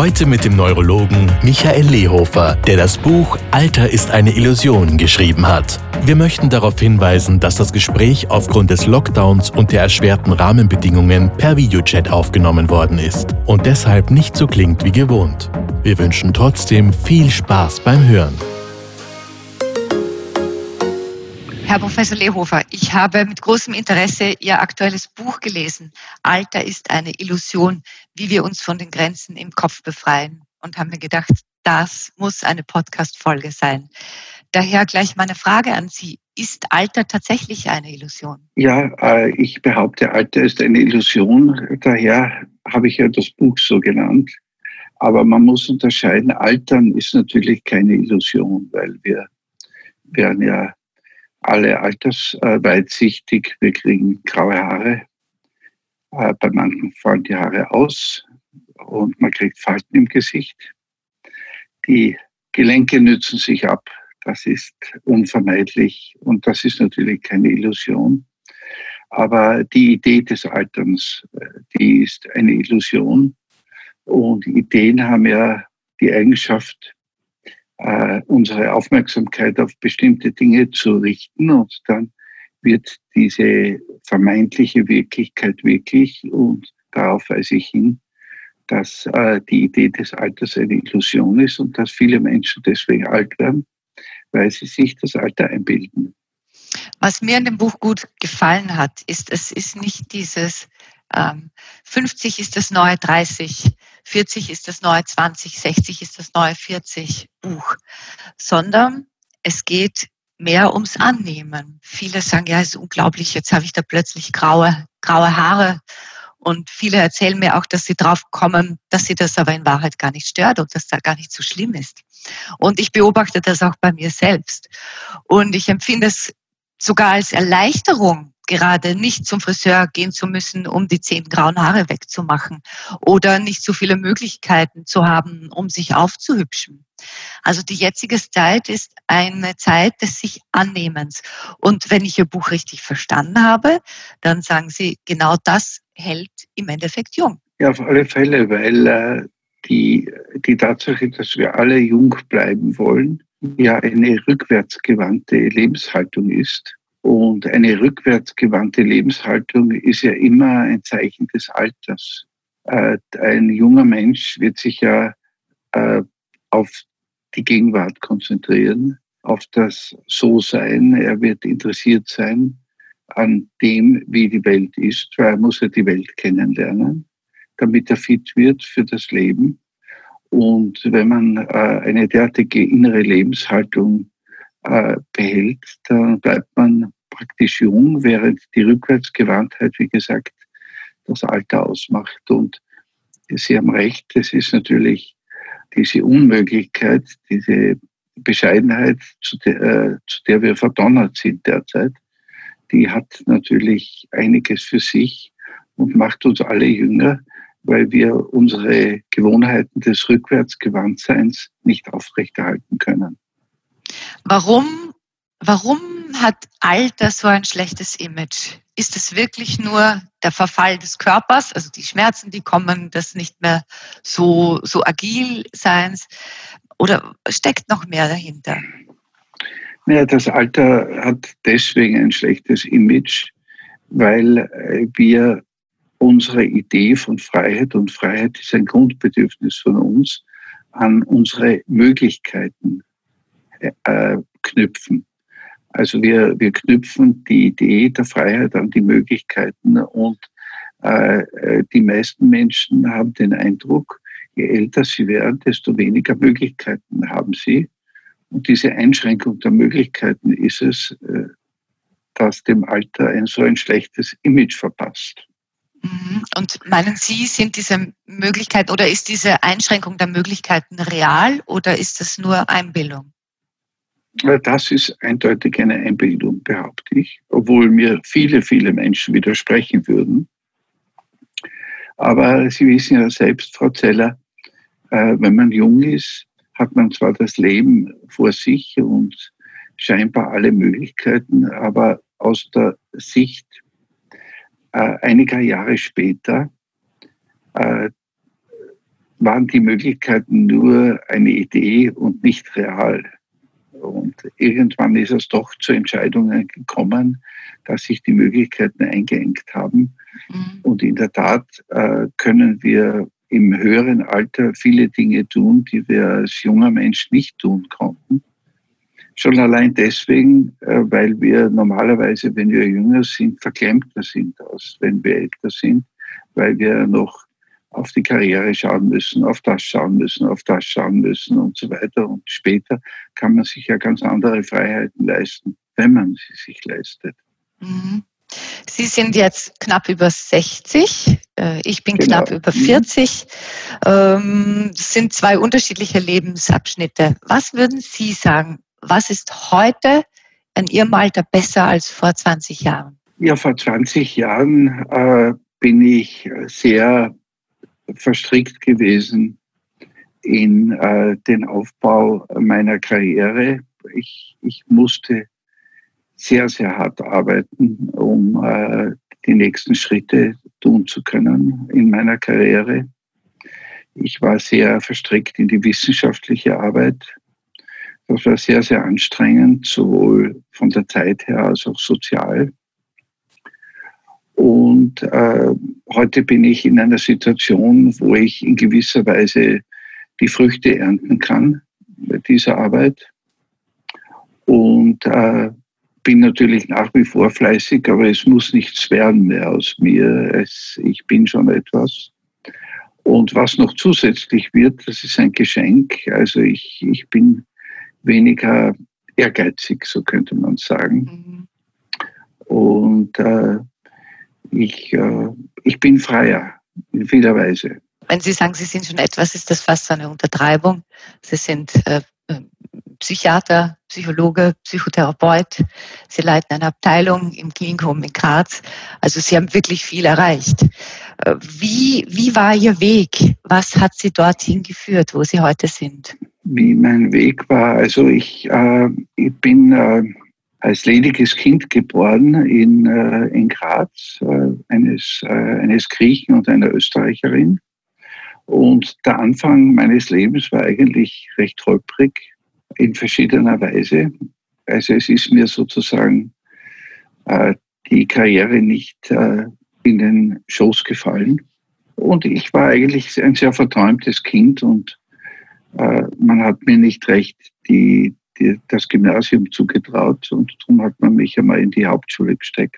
Heute mit dem Neurologen Michael Lehofer, der das Buch Alter ist eine Illusion geschrieben hat. Wir möchten darauf hinweisen, dass das Gespräch aufgrund des Lockdowns und der erschwerten Rahmenbedingungen per Videochat aufgenommen worden ist und deshalb nicht so klingt wie gewohnt. Wir wünschen trotzdem viel Spaß beim Hören. Herr Professor Lehofer, ich habe mit großem Interesse Ihr aktuelles Buch gelesen. Alter ist eine Illusion, wie wir uns von den Grenzen im Kopf befreien. Und haben mir gedacht, das muss eine Podcast-Folge sein. Daher gleich meine Frage an Sie. Ist Alter tatsächlich eine Illusion? Ja, äh, ich behaupte, Alter ist eine Illusion. Daher habe ich ja das Buch so genannt. Aber man muss unterscheiden, Altern ist natürlich keine Illusion, weil wir werden ja alle altersweitsichtig. Wir kriegen graue Haare. Äh, bei manchen fallen die Haare aus und man kriegt Falten im Gesicht. Die Gelenke nützen sich ab. Das ist unvermeidlich und das ist natürlich keine Illusion. Aber die Idee des Alterns, äh, die ist eine Illusion. Und Ideen haben ja die Eigenschaft, äh, unsere Aufmerksamkeit auf bestimmte Dinge zu richten und dann wird diese vermeintliche Wirklichkeit wirklich und darauf weise ich hin, dass äh, die Idee des Alters eine Illusion ist und dass viele Menschen deswegen alt werden, weil sie sich das Alter einbilden. Was mir in dem Buch gut gefallen hat, ist, es ist nicht dieses ähm, 50 ist das neue 30, 40 ist das neue 20, 60 ist das neue 40 Buch, sondern es geht mehr ums Annehmen. Viele sagen, ja, es ist unglaublich, jetzt habe ich da plötzlich graue, graue Haare. Und viele erzählen mir auch, dass sie drauf kommen, dass sie das aber in Wahrheit gar nicht stört und dass da gar nicht so schlimm ist. Und ich beobachte das auch bei mir selbst. Und ich empfinde es sogar als Erleichterung, gerade nicht zum Friseur gehen zu müssen, um die zehn grauen Haare wegzumachen oder nicht so viele Möglichkeiten zu haben, um sich aufzuhübschen. Also die jetzige Zeit ist eine Zeit des sich Annehmens. Und wenn ich Ihr Buch richtig verstanden habe, dann sagen Sie, genau das hält im Endeffekt jung. Ja, auf alle Fälle, weil äh, die, die Tatsache, dass wir alle jung bleiben wollen, ja eine rückwärtsgewandte Lebenshaltung ist und eine rückwärtsgewandte Lebenshaltung ist ja immer ein Zeichen des Alters. Äh, ein junger Mensch wird sich ja äh, auf die Gegenwart konzentrieren, auf das So-Sein. Er wird interessiert sein an dem, wie die Welt ist, weil er muss ja die Welt kennenlernen, damit er fit wird für das Leben. Und wenn man äh, eine derartige innere Lebenshaltung äh, behält, dann bleibt man praktisch jung, während die Rückwärtsgewandtheit, wie gesagt, das Alter ausmacht. Und Sie haben recht, es ist natürlich diese Unmöglichkeit, diese Bescheidenheit, zu der, äh, zu der wir verdonnert sind derzeit, die hat natürlich einiges für sich und macht uns alle jünger, weil wir unsere Gewohnheiten des Rückwärtsgewandtseins nicht aufrechterhalten können. Warum, warum hat Alter so ein schlechtes Image? Ist es wirklich nur der Verfall des Körpers, also die Schmerzen, die kommen, das nicht mehr so, so agil seins? Oder steckt noch mehr dahinter? Naja, das Alter hat deswegen ein schlechtes Image, weil äh, wir unsere Idee von Freiheit, und Freiheit ist ein Grundbedürfnis von uns, an unsere Möglichkeiten äh, knüpfen. Also wir, wir knüpfen die Idee der Freiheit an die Möglichkeiten und äh, äh, die meisten Menschen haben den Eindruck, je älter sie werden, desto weniger Möglichkeiten haben sie. Und diese Einschränkung der Möglichkeiten ist es, äh, dass dem Alter ein so ein schlechtes Image verpasst. Mhm. Und meinen Sie, sind diese Möglichkeiten oder ist diese Einschränkung der Möglichkeiten real oder ist das nur Einbildung? Das ist eindeutig eine Einbildung, behaupte ich, obwohl mir viele, viele Menschen widersprechen würden. Aber Sie wissen ja selbst, Frau Zeller, äh, wenn man jung ist, hat man zwar das Leben vor sich und scheinbar alle Möglichkeiten, aber aus der Sicht äh, einiger Jahre später äh, waren die Möglichkeiten nur eine Idee und nicht real. Und irgendwann ist es doch zu Entscheidungen gekommen, dass sich die Möglichkeiten eingeengt haben. Mhm. Und in der Tat äh, können wir im höheren Alter viele Dinge tun, die wir als junger Mensch nicht tun konnten. Schon allein deswegen, äh, weil wir normalerweise, wenn wir jünger sind, verklemmter sind, als wenn wir älter sind, weil wir noch auf die Karriere schauen müssen, auf das schauen müssen, auf das schauen müssen und so weiter. Und später kann man sich ja ganz andere Freiheiten leisten, wenn man sie sich leistet. Mhm. Sie sind jetzt knapp über 60, äh, ich bin genau. knapp über 40. Das ähm, sind zwei unterschiedliche Lebensabschnitte. Was würden Sie sagen, was ist heute in Ihrem Alter besser als vor 20 Jahren? Ja, vor 20 Jahren äh, bin ich sehr verstrickt gewesen in äh, den Aufbau meiner Karriere. Ich, ich musste sehr, sehr hart arbeiten, um äh, die nächsten Schritte tun zu können in meiner Karriere. Ich war sehr verstrickt in die wissenschaftliche Arbeit. Das war sehr, sehr anstrengend, sowohl von der Zeit her als auch sozial. Und äh, heute bin ich in einer Situation, wo ich in gewisser Weise die Früchte ernten kann dieser Arbeit. Und äh, bin natürlich nach wie vor fleißig, aber es muss nichts werden mehr aus mir. Es, ich bin schon etwas. Und was noch zusätzlich wird, das ist ein Geschenk. Also ich, ich bin weniger ehrgeizig, so könnte man sagen. Mhm. Und äh, ich, äh, ich bin freier in vieler Weise. Wenn Sie sagen, Sie sind schon etwas, ist das fast eine Untertreibung. Sie sind äh, Psychiater, Psychologe, Psychotherapeut. Sie leiten eine Abteilung im Klinikum in Graz. Also Sie haben wirklich viel erreicht. Äh, wie, wie war Ihr Weg? Was hat Sie dorthin geführt, wo Sie heute sind? wie mein Weg war. Also ich, äh, ich bin als lediges Kind geboren in, äh, in Graz, äh, eines, äh, eines Griechen und einer Österreicherin. Und der Anfang meines Lebens war eigentlich recht holprig in verschiedener Weise. Also es ist mir sozusagen äh, die Karriere nicht in den Schoß gefallen. Und ich war eigentlich ein sehr verträumtes Kind und äh, man hat mir nicht recht die, das Gymnasium zugetraut und darum hat man mich einmal in die Hauptschule gesteckt.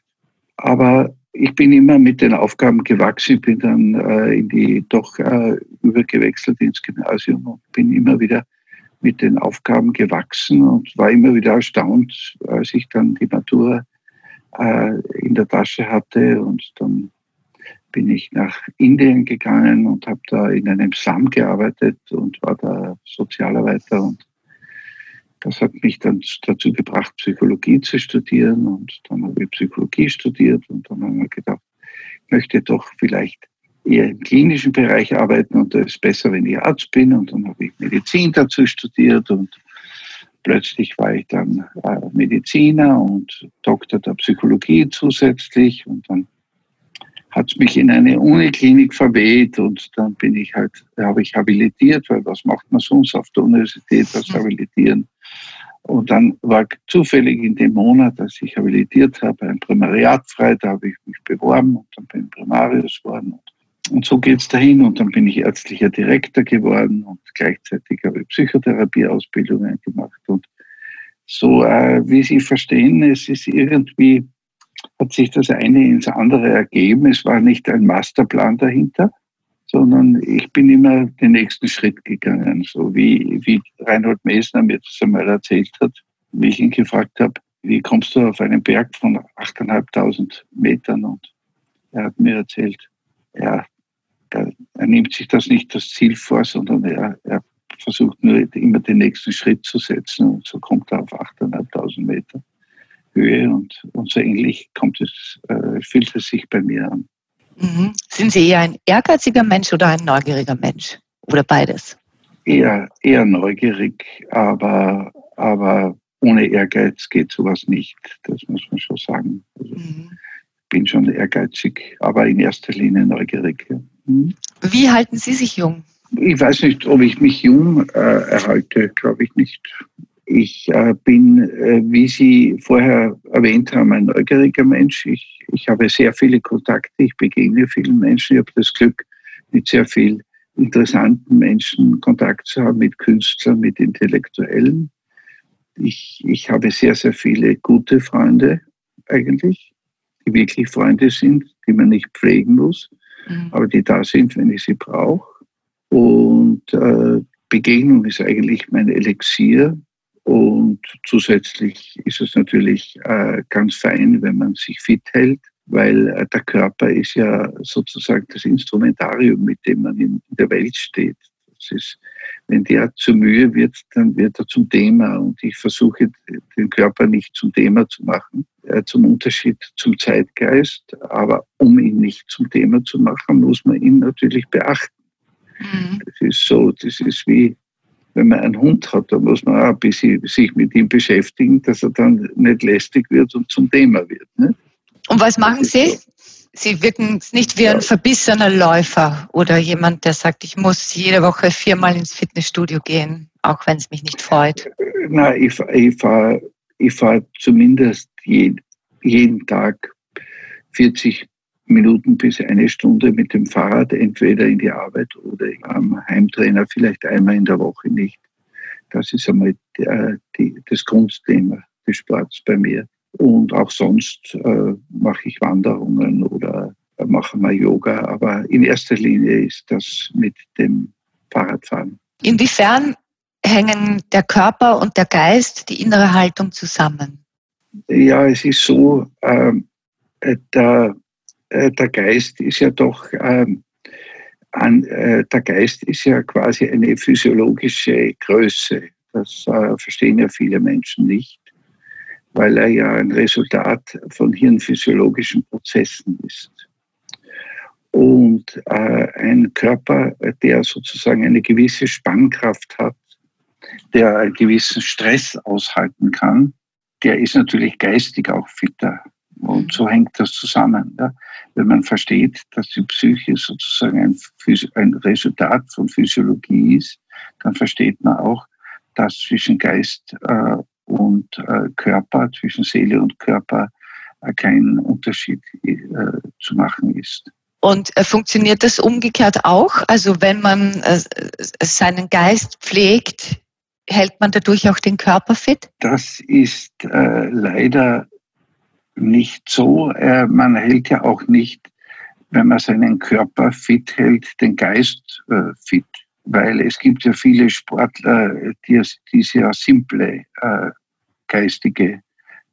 Aber ich bin immer mit den Aufgaben gewachsen, bin dann äh, in die doch äh, übergewechselt ins Gymnasium und bin immer wieder mit den Aufgaben gewachsen und war immer wieder erstaunt, als ich dann die Matura äh, in der Tasche hatte und dann bin ich nach Indien gegangen und habe da in einem Slum gearbeitet und war da Sozialarbeiter und das hat mich dann dazu gebracht, Psychologie zu studieren und dann habe ich Psychologie studiert und dann habe ich gedacht, ich möchte doch vielleicht eher im klinischen Bereich arbeiten und das ist besser, wenn ich Arzt bin und dann habe ich Medizin dazu studiert und plötzlich war ich dann äh, Mediziner und Doktor der Psychologie zusätzlich und dann hat mich in eine Uniklinik verweht und dann bin ich halt, habe ich habilitiert, weil was macht man sonst auf der Universität als habilitieren? Und dann war zufällig in dem Monat, als ich habilitiert habe, ein Primariat frei, da habe ich mich beworben und dann bin ich Primarius geworden. Und so geht es dahin und dann bin ich ärztlicher Direktor geworden und gleichzeitig habe ich Psychotherapieausbildungen gemacht. Und so, äh, wie Sie verstehen, es ist irgendwie hat sich das eine ins andere ergeben. Es war nicht ein Masterplan dahinter, sondern ich bin immer den nächsten Schritt gegangen, so wie, wie Reinhold Messner mir das einmal erzählt hat, wie ich ihn gefragt habe, wie kommst du auf einen Berg von 8.500 Metern? Und er hat mir erzählt, ja, er, er, nimmt sich das nicht das Ziel vor, sondern er, er versucht nur immer den nächsten Schritt zu setzen und so kommt er auf 8.500 Meter Höhe und, und so ähnlich kommt es, äh, fühlt es sich bei mir an. Mhm. Sind Sie eher ein ehrgeiziger Mensch oder ein neugieriger Mensch? Oder beides? Eher, eher neugierig, aber, aber ohne Ehrgeiz geht sowas nicht. Das muss man schon sagen. Also, mhm. bin schon ehrgeizig, aber in erster Linie neugierig. Ja. Mhm. Wie halten Sie sich jung? Ich weiß nicht, ob ich mich jung äh, erhalte, glaube ich nicht. Ich äh, bin, äh, wie Sie vorher erwähnt haben, ein neugieriger Mensch. Ich, ich habe sehr viele Kontakte, ich begegne vielen Menschen. Ich habe das Glück, mit sehr vielen interessanten Menschen Kontakt zu haben, mit Künstlern, mit Intellektuellen. Ich, ich habe sehr, sehr viele gute Freunde eigentlich, die wirklich Freunde sind, die man nicht pflegen muss, mhm. aber die da sind, wenn ich sie brauche. Und äh, Begegnung ist eigentlich mein Elixier. Und zusätzlich ist es natürlich äh, ganz fein, wenn man sich fit hält, weil äh, der Körper ist ja sozusagen das Instrumentarium, mit dem man in der Welt steht. Das ist, wenn der zu Mühe wird, dann wird er zum Thema. Und ich versuche, den Körper nicht zum Thema zu machen, äh, zum Unterschied zum Zeitgeist. Aber um ihn nicht zum Thema zu machen, muss man ihn natürlich beachten. Mhm. Das ist so, das ist wie wenn man einen Hund hat, da muss man auch ein bisschen sich mit ihm beschäftigen, dass er dann nicht lästig wird und zum Thema wird. Ne? Und was machen Sie? So. Sie wirken nicht wie ein verbissener Läufer oder jemand, der sagt, ich muss jede Woche viermal ins Fitnessstudio gehen, auch wenn es mich nicht freut. Nein, ich, ich fahre ich fahr zumindest jeden, jeden Tag 40 Minuten bis eine Stunde mit dem Fahrrad entweder in die Arbeit oder am Heimtrainer vielleicht einmal in der Woche nicht. Das ist einmal die, äh, die, das Grundthema des Sports bei mir. Und auch sonst äh, mache ich Wanderungen oder mache mal Yoga. Aber in erster Linie ist das mit dem Fahrradfahren. Inwiefern hängen der Körper und der Geist, die innere Haltung zusammen? Ja, es ist so, ähm, äh, der äh, der Geist ist ja doch ähm, an, äh, der Geist ist ja quasi eine physiologische Größe. Das äh, verstehen ja viele Menschen nicht, weil er ja ein Resultat von hirnphysiologischen Prozessen ist. Und äh, ein Körper, der sozusagen eine gewisse Spannkraft hat, der einen gewissen Stress aushalten kann, der ist natürlich geistig auch fitter. Und so hängt das zusammen. Ja. Wenn man versteht, dass die Psyche sozusagen ein, ein Resultat von Physiologie ist, dann versteht man auch, dass zwischen Geist äh, und äh, Körper, zwischen Seele und Körper äh, kein Unterschied äh, zu machen ist. Und äh, funktioniert das umgekehrt auch? Also wenn man äh, seinen Geist pflegt, hält man dadurch auch den Körper fit? Das ist leider nicht so. Äh, man hält ja auch nicht, wenn man seinen Körper fit hält, den Geist äh, fit. Weil es gibt ja viele Sportler, die, die sehr simple äh, geistige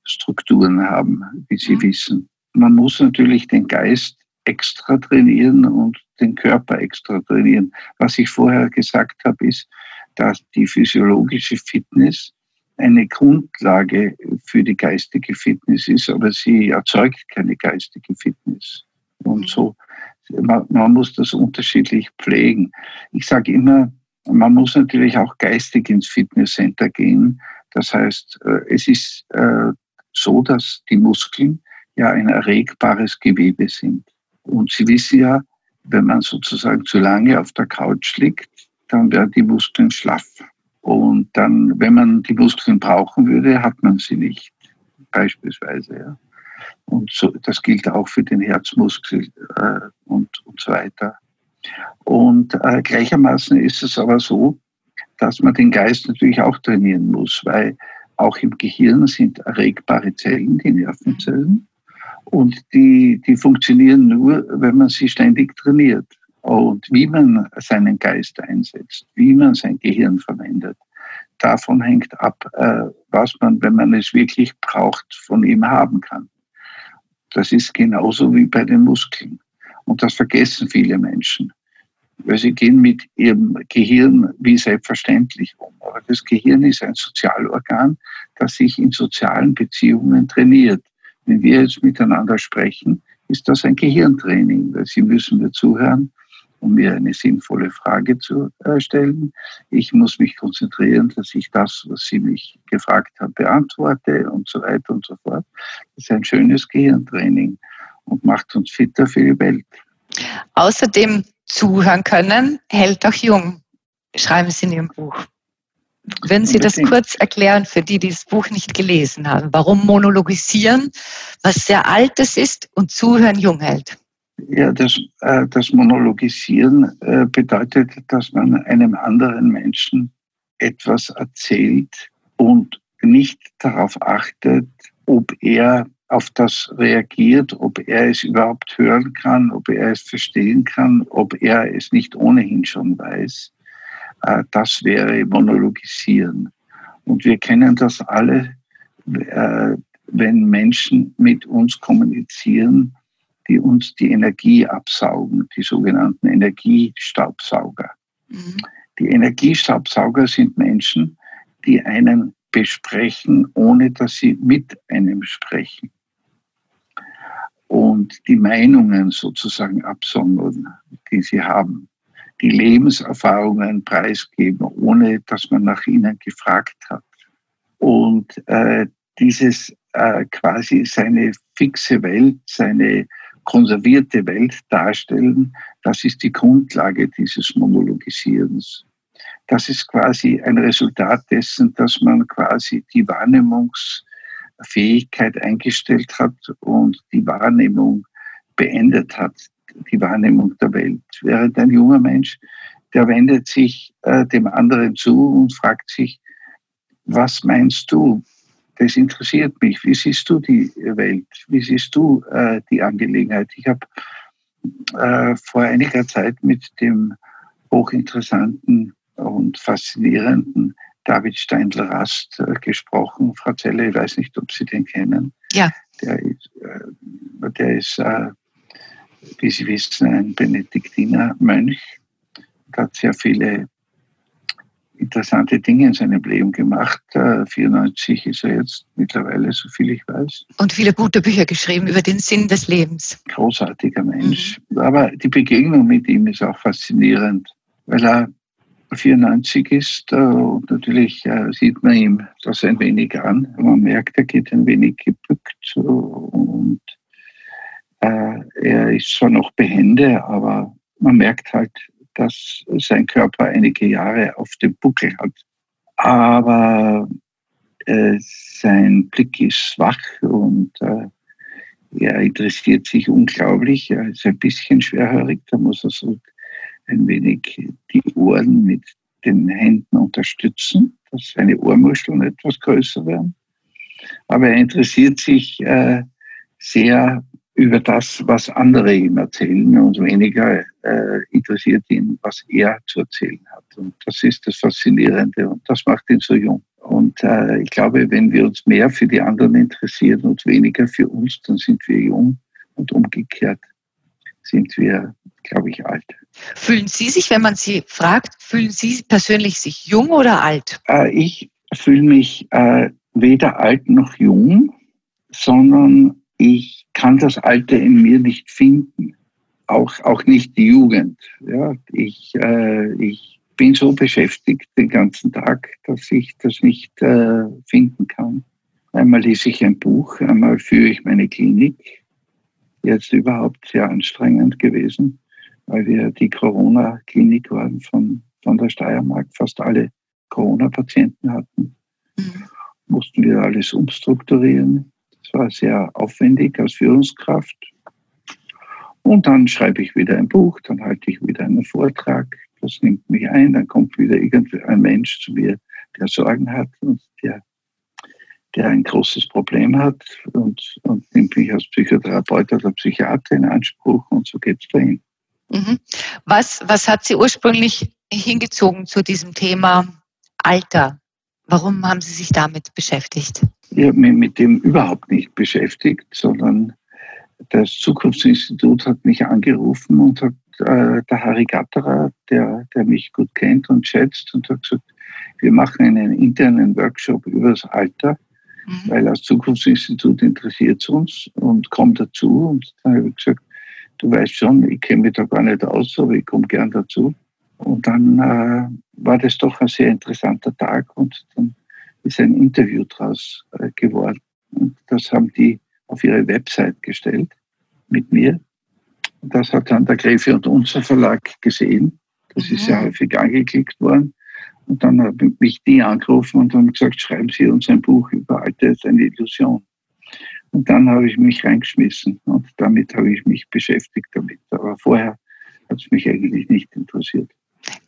Strukturen haben, wie Sie mhm. wissen. Man muss natürlich den Geist extra trainieren und den Körper extra trainieren. Was ich vorher gesagt habe, ist, dass die physiologische Fitness eine Grundlage für die geistige Fitness ist, aber sie erzeugt keine geistige Fitness. Und so, man, man muss das unterschiedlich pflegen. Ich sage immer, man muss natürlich auch geistig ins Fitnesscenter gehen. Das heißt, äh, es ist äh, so, dass die Muskeln ja ein erregbares Gewebe sind. Und Sie wissen ja, wenn man sozusagen zu lange auf der Couch liegt, dann werden die Muskeln schlaff. Und dann, wenn man die Muskeln brauchen würde, hat man sie nicht, beispielsweise. Ja. Und so, das gilt auch für den Herzmuskel äh, und, und so weiter. Und äh, gleichermaßen ist es aber so, dass man den Geist natürlich auch trainieren muss, weil auch im Gehirn sind erregbare Zellen, die Nervenzellen. Und die, die funktionieren nur, wenn man sie ständig trainiert und wie man seinen Geist einsetzt, wie man sein Gehirn verwendet, davon hängt ab, äh, was man, wenn man es wirklich braucht, von ihm haben kann. Das ist genauso wie bei den Muskeln. Und das vergessen viele Menschen. Weil sie gehen mit ihrem Gehirn wie selbstverständlich um. Aber das Gehirn ist ein Sozialorgan, das sich in sozialen Beziehungen trainiert. Wenn wir jetzt miteinander sprechen, ist das ein Gehirntraining, weil Sie müssen mir zuhören, um mir eine sinnvolle Frage zu äh, stellen. Ich muss mich konzentrieren, dass ich das, was Sie mich gefragt haben, beantworte und so weiter und so fort. Das ist ein schönes Gehirntraining und macht uns fitter für die Welt. Außerdem zuhören können, hält auch jung, schreiben Sie in Ihrem Buch. Würden Sie das kurz erklären für die, die das Buch nicht gelesen haben? Warum monologisieren, was sehr Altes ist und Zuhören jung hält? Ja, das, äh, das Monologisieren äh, bedeutet, dass man einem anderen Menschen etwas erzählt und nicht darauf achtet, ob er auf das reagiert, ob er es überhaupt hören kann, ob er es verstehen kann, ob er es nicht ohnehin schon weiß. Äh, das wäre Monologisieren. Und wir kennen das alle, äh, wenn Menschen mit uns kommunizieren, die uns die Energie absaugen, die sogenannten Energiestaubsauger. Mhm. Die Energiestaubsauger sind Menschen, die einen besprechen, ohne dass sie mit einem sprechen. Und die Meinungen sozusagen absondern, die sie haben die Lebenserfahrungen preisgeben, ohne dass man nach ihnen gefragt hat. Und äh, dieses äh, quasi seine fixe Welt, seine konservierte Welt darstellen, das ist die Grundlage dieses Monologisierens. Das ist quasi ein Resultat dessen, dass man quasi die Wahrnehmungsfähigkeit eingestellt hat und die Wahrnehmung beendet hat, die Wahrnehmung der Welt. Während ein junger Mensch, der wendet sich äh, dem anderen zu und fragt sich, was meinst du? Das interessiert mich. Wie siehst du die Welt? Wie siehst du äh, die Angelegenheit? Ich habe äh, vor einiger Zeit mit dem hochinteressanten und faszinierenden David Steindl-Rast äh, gesprochen. Frau Zelle, ich weiß nicht, ob Sie den kennen. Ja. Der ist, äh, der ist äh, wie Sie wissen, ein Benediktinermönch. Er hat sehr viele interessante Dinge in seinem Leben gemacht. 94 ist er jetzt mittlerweile, so viel ich weiß. Und viele gute Bücher geschrieben über den Sinn des Lebens. Großartiger Mensch. Mhm. Aber die Begegnung mit ihm ist auch faszinierend, weil er 94 ist äh, und natürlich äh, sieht man ihm das ein wenig an. Man merkt, er geht ein wenig gebückt und äh, er ist zwar noch behende, aber man merkt halt, dass sein Körper einige Jahre auf dem Buckel hat. Aber äh, sein Blick ist wach und äh, er interessiert sich unglaublich. Er ist ein bisschen schwerhörig, da muss er so ein wenig die Ohren mit den Händen unterstützen, dass seine Ohrmuscheln etwas größer werden. Aber er interessiert sich äh, sehr über das, was andere ihm erzählen und weniger äh, interessiert ihn, was er zu erzählen hat. Und das ist das Faszinierende und das macht ihn so jung. Und äh, ich glaube, wenn wir uns mehr für die anderen interessieren und weniger für uns, dann sind wir jung und umgekehrt sind wir, glaube ich, alt. Fühlen Sie sich, wenn man Sie fragt, fühlen Sie persönlich sich jung oder alt? Äh, ich fühle mich äh, weder alt noch jung, sondern ich kann das Alter in mir nicht finden, auch, auch nicht die Jugend. Ja, ich, äh, ich bin so beschäftigt den ganzen Tag, dass ich das nicht äh, finden kann. Einmal lese ich ein Buch, einmal führe ich meine Klinik. Jetzt überhaupt sehr anstrengend gewesen, weil wir die Corona-Klinik waren von, von der Steiermark. Fast alle Corona-Patienten hatten. Mhm. Mussten wir alles umstrukturieren. Das war sehr aufwendig als Führungskraft. Und dann schreibe ich wieder ein Buch, dann halte ich wieder einen Vortrag. Das nimmt mich ein, dann kommt wieder irgendein Mensch zu mir, der Sorgen hat und der, der ein großes Problem hat und, und nimmt mich als Psychotherapeut oder Psychiater in Anspruch und so geht es dahin. Mhm. Was, was hat Sie ursprünglich hingezogen zu diesem Thema Alter? Warum haben Sie sich damit beschäftigt? Ich habe mich mit dem überhaupt nicht beschäftigt, sondern das Zukunftsinstitut hat mich angerufen und hat äh, der Harry Gatterer, der, der mich gut kennt und schätzt, und hat gesagt, wir machen einen internen Workshop über das Alter, mhm. weil das Zukunftsinstitut interessiert uns und kommt dazu. Und dann habe ich gesagt, du weißt schon, ich kenne mich da gar nicht aus, aber ich komme gern dazu. Und dann äh, war das doch ein sehr interessanter Tag und dann ist ein Interview daraus äh, geworden. Und das haben die auf ihre Website gestellt mit mir. Und das hat dann der Gräfe und unser Verlag gesehen. Das mhm. ist sehr häufig angeklickt worden. Und dann haben mich die angerufen und haben gesagt, schreiben Sie uns ein Buch über Alte ist eine Illusion. Und dann habe ich mich reingeschmissen und damit habe ich mich beschäftigt damit. Aber vorher hat es mich eigentlich nicht interessiert.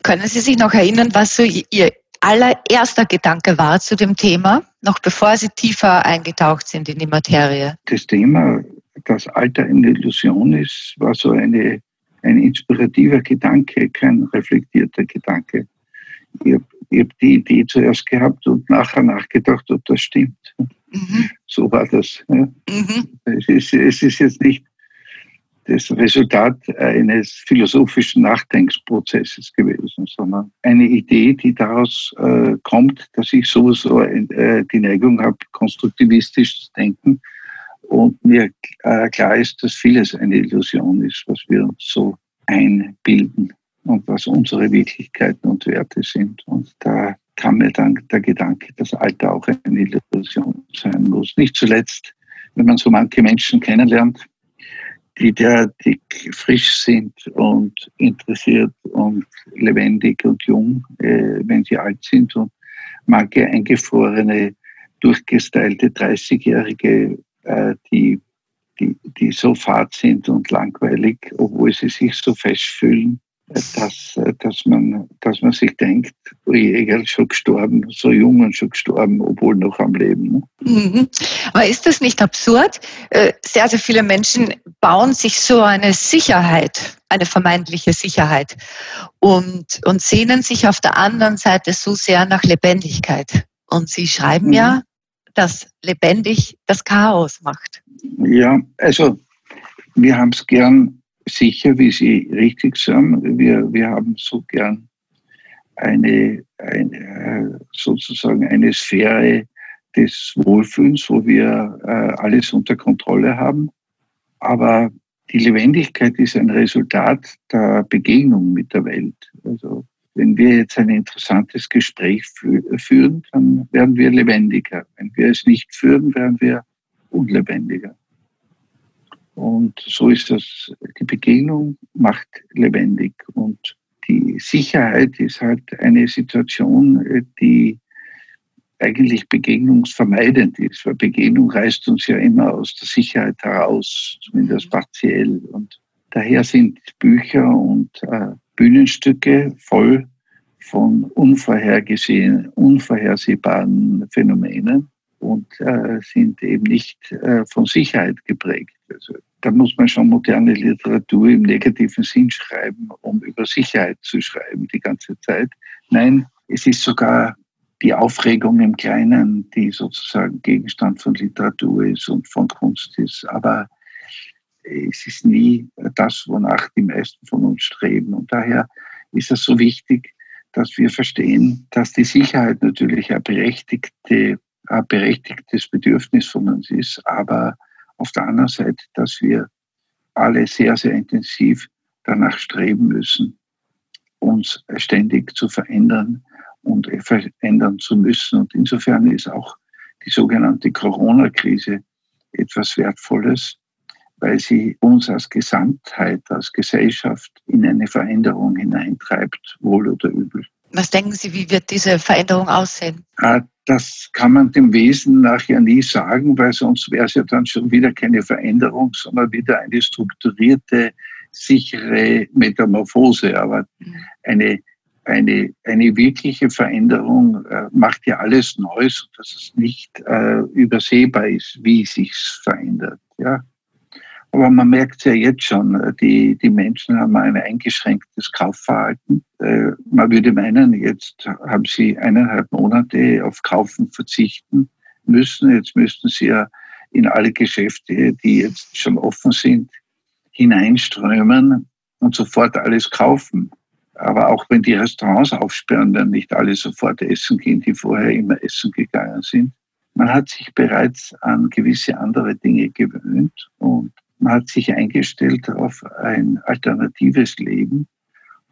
Können Sie sich noch erinnern, was so Ihr allererster Gedanke war zu dem Thema, noch bevor Sie tiefer eingetaucht sind in die Materie? Das Thema, das Alter eine Illusion ist, war so eine, ein inspirativer Gedanke, kein reflektierter Gedanke. Ich habe hab die Idee zuerst gehabt und nachher nachgedacht, ob das stimmt. Mhm. So war das. Ja. Mhm. Es, ist, es ist jetzt nicht das Resultat eines philosophischen Nachdenkprozesses gewesen, sondern eine Idee, die daraus äh, kommt, dass ich sowieso äh, die Neigung habe, konstruktivistisch zu denken und mir äh, klar ist, dass vieles eine Illusion ist, was wir uns so einbilden und was unsere Wirklichkeiten und Werte sind. Und da kam mir dann der Gedanke, dass Alter auch eine Illusion sein muss. Nicht zuletzt, wenn man so manche Menschen kennenlernt, die derartig frisch sind und interessiert und lebendig und jung, äh, wenn sie alt sind. Und manche eingefrorene, durchgestylte 30-Jährige, äh, die, die, die so fad sind und langweilig, obwohl sie sich so fest fühlen, dass, dass, man, dass man sich denkt, oh je, schon gestorben, so jung und schon gestorben, obwohl noch am Leben. Ne? Mhm. Aber ist das nicht absurd? Äh, sehr, sehr viele Menschen bauen sich so eine Sicherheit, eine vermeintliche Sicherheit und, und sehnen sich auf der anderen Seite so sehr nach Lebendigkeit. Und Sie schreiben mhm. ja, dass lebendig das Chaos macht. Ja, also wir haben es gern sicher, wie Sie richtig sagen, wir, wir haben so gern eine, eine sozusagen eine Sphäre des Wohlfühlens, wo wir äh, alles unter Kontrolle haben. Aber die Lebendigkeit ist ein Resultat der Begegnung mit der Welt. Also wenn wir jetzt ein interessantes Gespräch führen, dann werden wir lebendiger. Wenn wir es nicht führen, werden wir unlebendiger. Und so ist das, die Begegnung macht lebendig. Und die Sicherheit ist halt eine Situation, die eigentlich begegnungsvermeidend ist, weil Begegnung reißt uns ja immer aus der Sicherheit heraus, zumindest partiell. Und daher sind Bücher und äh, Bühnenstücke voll von unvorhergesehenen, unvorhersehbaren Phänomenen und äh, sind eben nicht äh, von Sicherheit geprägt. Also, da muss man schon moderne Literatur im negativen Sinn schreiben, um über Sicherheit zu schreiben die ganze Zeit. Nein, es ist sogar die Aufregung im Kleinen, die sozusagen Gegenstand von Literatur ist und von Kunst ist. Aber es ist nie das, wonach die meisten von uns streben. Und daher ist es so wichtig, dass wir verstehen, dass die Sicherheit natürlich eine berechtigte, ein berechtigtes Bedürfnis von uns ist, aber auf der anderen Seite, dass wir alle sehr, sehr intensiv danach streben müssen, uns ständig zu verändern und verändern zu müssen. Und insofern ist auch die sogenannte Corona-Krise etwas Wertvolles, weil sie uns als Gesamtheit, als Gesellschaft in eine Veränderung hineintreibt, wohl oder übel. Was denken Sie, wie wird diese Veränderung aussehen? Ah, das kann man dem Wesen nach ja nie sagen, weil sonst wäre es ja dann schon wieder keine Veränderung, sondern wieder eine strukturierte, sichere Metamorphose. Aber mhm. eine, eine, eine wirkliche Veränderung äh, macht ja alles neu, sodass es nicht äh, übersehbar ist, wie sich verändert. Ja? Aber man merkt es ja jetzt schon, die, die Menschen haben ein eingeschränktes Kaufverhalten. Äh, man würde meinen, jetzt haben sie eineinhalb Monate auf Kaufen verzichten müssen. Jetzt müssten sie ja in alle Geschäfte, die jetzt schon offen sind, hineinströmen und sofort alles kaufen. Aber auch wenn die Restaurants aufsperren, dann nicht alle sofort essen gehen, die vorher immer essen gegangen sind. Man hat sich bereits an gewisse andere Dinge gewöhnt und man hat sich eingestellt auf ein alternatives Leben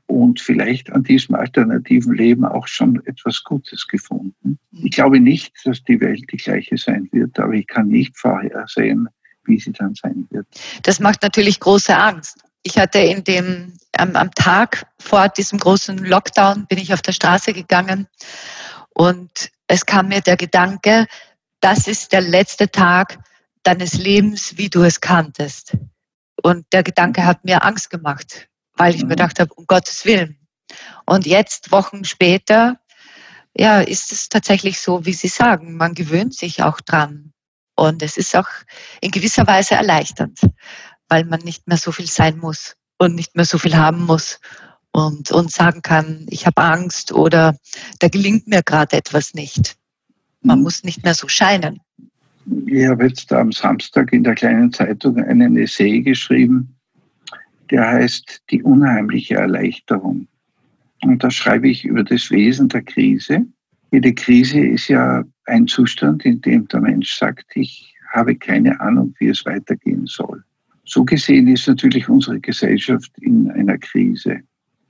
und vielleicht an diesem alternativen Leben auch schon etwas Gutes gefunden. Ich glaube nicht, dass die Welt die gleiche sein wird, aber ich kann nicht vorhersehen, wie sie dann sein wird. Das macht natürlich große Angst. Ich hatte in dem, am, am Tag vor diesem großen Lockdown bin ich auf der Straße gegangen und es kam mir der Gedanke, das ist der letzte Tag deines Lebens, wie du es kanntest. Und der Gedanke hat mir Angst gemacht, weil ich mir mhm. gedacht habe, um Gottes Willen. Und jetzt, Wochen später, ja, ist es tatsächlich so, wie Sie sagen. Man gewöhnt sich auch dran. Und es ist auch in gewisser Weise erleichternd, weil man nicht mehr so viel sein muss und nicht mehr so viel haben muss und, und sagen kann, ich habe Angst oder da gelingt mir gerade etwas nicht. Man mhm. muss nicht mehr so scheinen. Ich habe jetzt am Samstag in der kleinen Zeitung einen Essay geschrieben, der heißt Die unheimliche Erleichterung. Und da schreibe ich über das Wesen der Krise. Jede Krise ist ja ein Zustand, in dem der Mensch sagt, ich habe keine Ahnung, wie es weitergehen soll. So gesehen ist natürlich unsere Gesellschaft in einer Krise.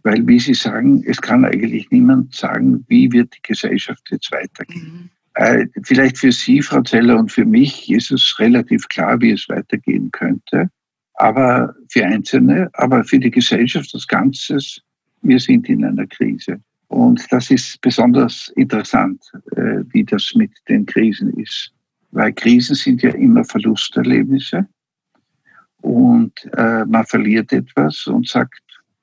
Weil, wie Sie sagen, es kann eigentlich niemand sagen, wie wird die Gesellschaft jetzt weitergehen. Mhm. Äh, vielleicht für Sie, Frau Zeller, und für mich ist es relativ klar, wie es weitergehen könnte. Aber für Einzelne, aber für die Gesellschaft als Ganzes, wir sind in einer Krise. Und das ist besonders interessant, äh, wie das mit den Krisen ist. Weil Krisen sind ja immer Verlusterlebnisse. Und äh, man verliert etwas und sagt,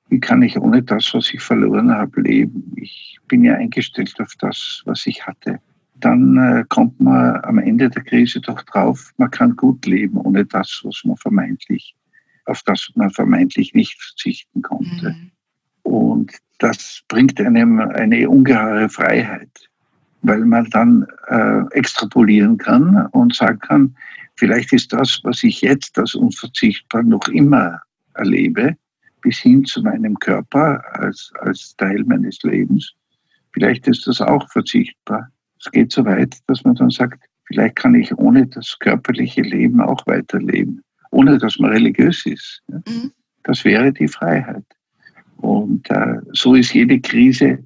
wie kann ich ohne das, was ich verloren habe, leben? Ich bin ja eingestellt auf das, was ich hatte dann äh, kommt man am Ende der Krise doch drauf, man kann gut leben ohne das, was man vermeintlich, auf das man vermeintlich nicht verzichten konnte. Mhm. Und das bringt einem eine ungeheure Freiheit, weil man dann äh, extrapolieren kann und sagen kann, vielleicht ist das, was ich jetzt als unverzichtbar noch immer erlebe, bis hin zu meinem Körper als, als Teil meines Lebens, vielleicht ist das auch verzichtbar. Es geht so weit, dass man dann sagt, vielleicht kann ich ohne das körperliche Leben auch weiterleben, ohne dass man religiös ist. Mhm. Das wäre die Freiheit. Und äh, so ist jede Krise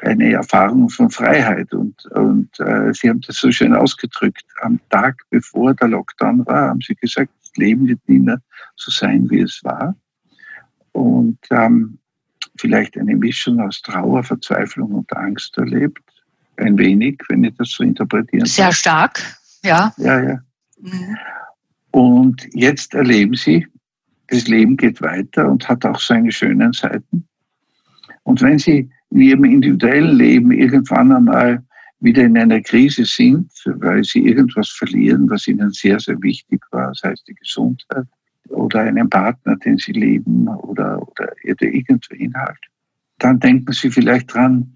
eine Erfahrung von Freiheit. Und, und äh, Sie haben das so schön ausgedrückt. Am Tag, bevor der Lockdown war, haben Sie gesagt, das Leben wird nie mehr so sein, wie es war. Und ähm, vielleicht eine Mischung aus Trauer, Verzweiflung und Angst erlebt ein wenig, wenn ich das so interpretieren Sehr stark, ja. Ja, ja. Mhm. Und jetzt erleben Sie, das Leben geht weiter und hat auch seine schönen Seiten. Und wenn Sie in Ihrem individuellen Leben irgendwann einmal wieder in einer Krise sind, weil Sie irgendwas verlieren, was Ihnen sehr, sehr wichtig war, sei es die Gesundheit oder einen Partner, den Sie lieben oder, oder irgendwen halt, dann denken Sie vielleicht dran,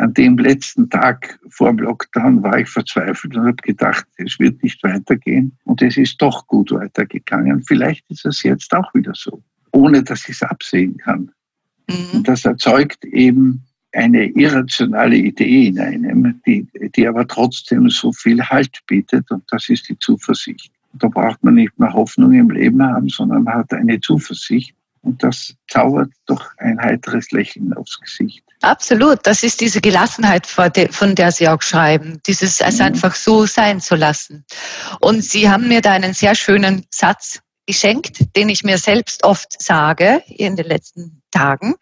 an dem letzten Tag vor dem Lockdown war ich verzweifelt und habe gedacht, es wird nicht weitergehen. Und es ist doch gut weitergegangen. Vielleicht ist es jetzt auch wieder so, ohne dass ich es absehen kann. Mhm. Und das erzeugt eben eine irrationale Idee in einem, die, die aber trotzdem so viel Halt bietet. Und das ist die Zuversicht. Da braucht man nicht mehr Hoffnung im Leben haben, sondern man hat eine Zuversicht, und das zaubert doch ein heiteres Lächeln aufs Gesicht. Absolut, das ist diese Gelassenheit, von der Sie auch schreiben, dieses es mhm. einfach so sein zu lassen. Und Sie haben mir da einen sehr schönen Satz geschenkt, den ich mir selbst oft sage in den letzten Tagen.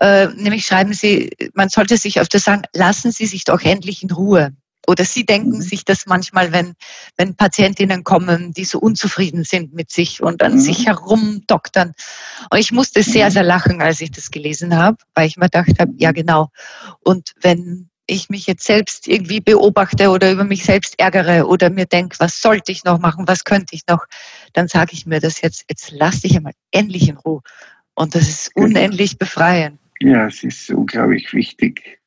Äh, nämlich schreiben Sie, man sollte sich öfter sagen, lassen Sie sich doch endlich in Ruhe. Oder Sie denken mhm. sich das manchmal, wenn, wenn Patientinnen kommen, die so unzufrieden sind mit sich und an mhm. sich herumdoktern. Und ich musste sehr, mhm. sehr lachen, als ich das gelesen habe, weil ich mir gedacht habe, ja genau. Und wenn ich mich jetzt selbst irgendwie beobachte oder über mich selbst ärgere oder mir denke, was sollte ich noch machen, was könnte ich noch, dann sage ich mir das jetzt, jetzt lass dich einmal endlich in Ruhe. Und das ist genau. unendlich befreiend. Ja, es ist unglaublich wichtig,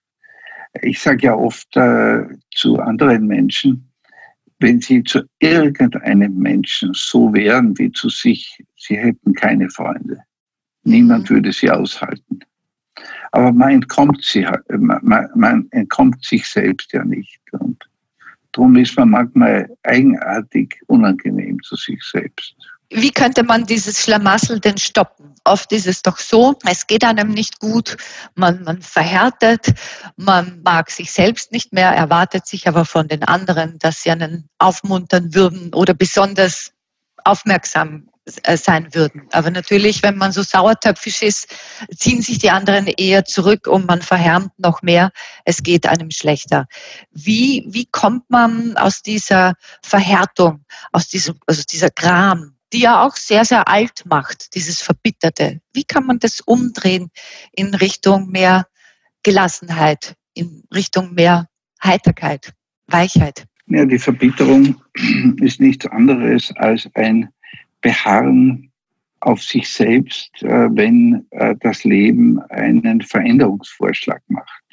ich sage ja oft äh, zu anderen Menschen, wenn Sie zu irgendeinem Menschen so wären wie zu sich, Sie hätten keine Freunde. Niemand mhm. würde Sie aushalten. Aber man entkommt, sie, man, man entkommt sich selbst ja nicht. Und darum ist man manchmal eigenartig unangenehm zu sich selbst. Wie könnte man dieses Schlamassel denn stoppen? Oft ist es doch so, es geht einem nicht gut, man, man verhärtet, man mag sich selbst nicht mehr, erwartet sich aber von den anderen, dass sie einen aufmuntern würden oder besonders aufmerksam äh, sein würden. Aber natürlich, wenn man so sauertöpfisch ist, ziehen sich die anderen eher zurück und man verhärmt noch mehr. Es geht einem schlechter. Wie, wie kommt man aus dieser Verhärtung, aus, diesem, aus dieser Gram, die ja auch sehr, sehr alt macht, dieses Verbitterte? Wie kann man das umdrehen in Richtung mehr Gelassenheit, in Richtung mehr Heiterkeit, Weichheit? Ja, die Verbitterung ist nichts anderes als ein beharren auf sich selbst, äh, wenn äh, das Leben einen Veränderungsvorschlag macht.